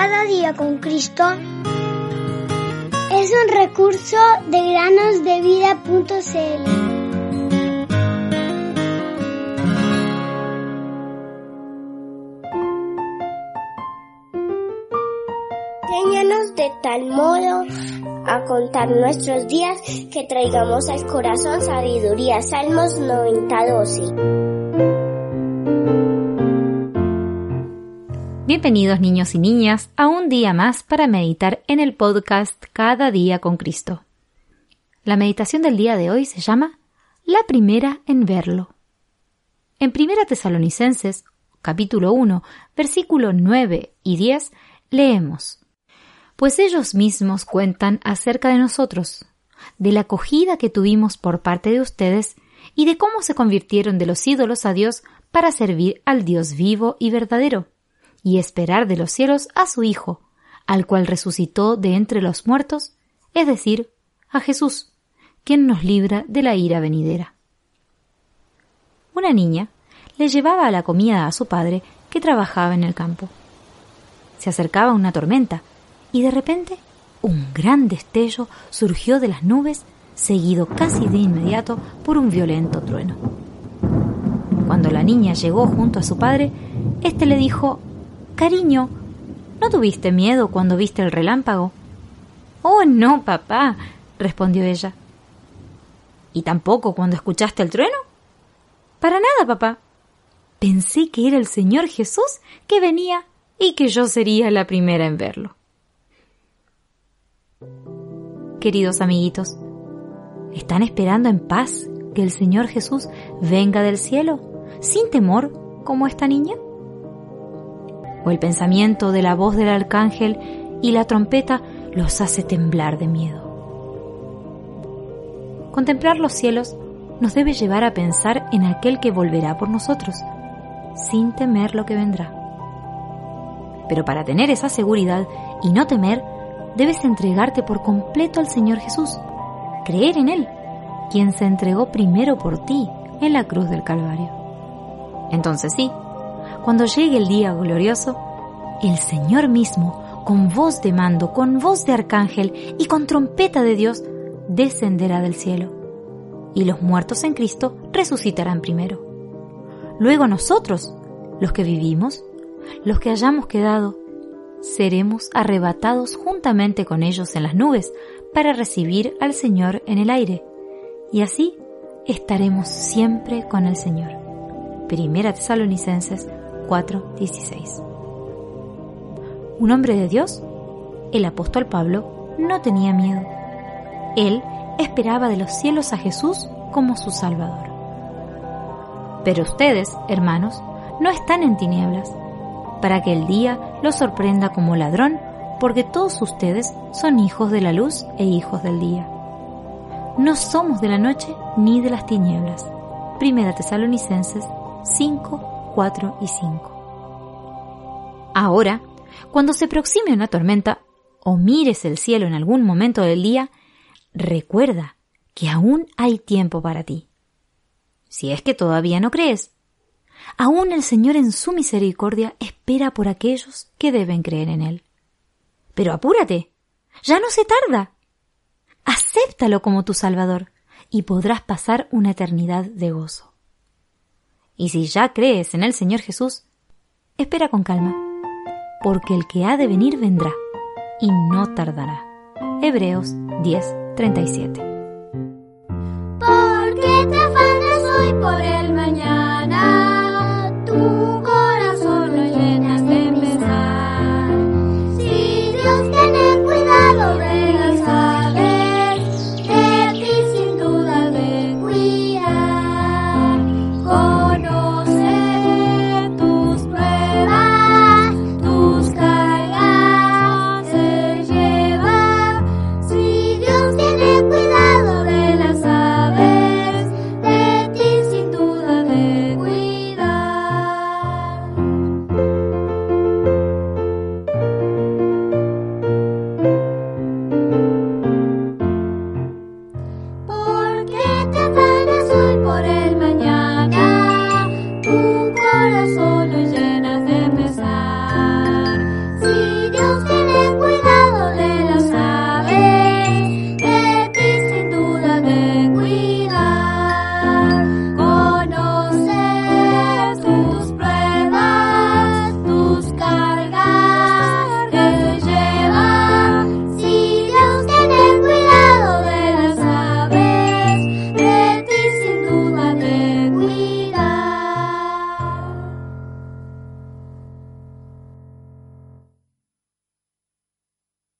Cada día con Cristo es un recurso de granosdevida.cl. Enséñanos de tal modo a contar nuestros días que traigamos al corazón sabiduría. Salmos 90:12. Bienvenidos niños y niñas a un día más para meditar en el podcast Cada día con Cristo. La meditación del día de hoy se llama La primera en verlo. En Primera Tesalonicenses, capítulo 1, versículo 9 y 10, leemos Pues ellos mismos cuentan acerca de nosotros, de la acogida que tuvimos por parte de ustedes y de cómo se convirtieron de los ídolos a Dios para servir al Dios vivo y verdadero y esperar de los cielos a su Hijo, al cual resucitó de entre los muertos, es decir, a Jesús, quien nos libra de la ira venidera. Una niña le llevaba la comida a su padre que trabajaba en el campo. Se acercaba una tormenta y de repente un gran destello surgió de las nubes, seguido casi de inmediato por un violento trueno. Cuando la niña llegó junto a su padre, éste le dijo Cariño, ¿no tuviste miedo cuando viste el relámpago? Oh, no, papá, respondió ella. ¿Y tampoco cuando escuchaste el trueno? Para nada, papá. Pensé que era el Señor Jesús que venía y que yo sería la primera en verlo. Queridos amiguitos, ¿están esperando en paz que el Señor Jesús venga del cielo, sin temor, como esta niña? O el pensamiento de la voz del arcángel y la trompeta los hace temblar de miedo. Contemplar los cielos nos debe llevar a pensar en aquel que volverá por nosotros, sin temer lo que vendrá. Pero para tener esa seguridad y no temer, debes entregarte por completo al Señor Jesús, creer en Él, quien se entregó primero por ti en la cruz del Calvario. Entonces sí, cuando llegue el día glorioso, el Señor mismo, con voz de mando, con voz de arcángel y con trompeta de Dios, descenderá del cielo. Y los muertos en Cristo resucitarán primero. Luego nosotros, los que vivimos, los que hayamos quedado, seremos arrebatados juntamente con ellos en las nubes para recibir al Señor en el aire. Y así estaremos siempre con el Señor. Primera Tesalonicenses 4:16. Un hombre de Dios, el apóstol Pablo, no tenía miedo. Él esperaba de los cielos a Jesús como su Salvador. Pero ustedes, hermanos, no están en tinieblas, para que el día los sorprenda como ladrón, porque todos ustedes son hijos de la luz e hijos del día. No somos de la noche ni de las tinieblas. Primera Tesalonicenses 5, 4 y 5. Ahora, cuando se aproxime una tormenta o mires el cielo en algún momento del día, recuerda que aún hay tiempo para ti. Si es que todavía no crees, aún el Señor en su misericordia espera por aquellos que deben creer en Él. Pero apúrate, ya no se tarda. Acéptalo como tu Salvador y podrás pasar una eternidad de gozo. Y si ya crees en el Señor Jesús, espera con calma, porque el que ha de venir vendrá y no tardará. Hebreos 10:37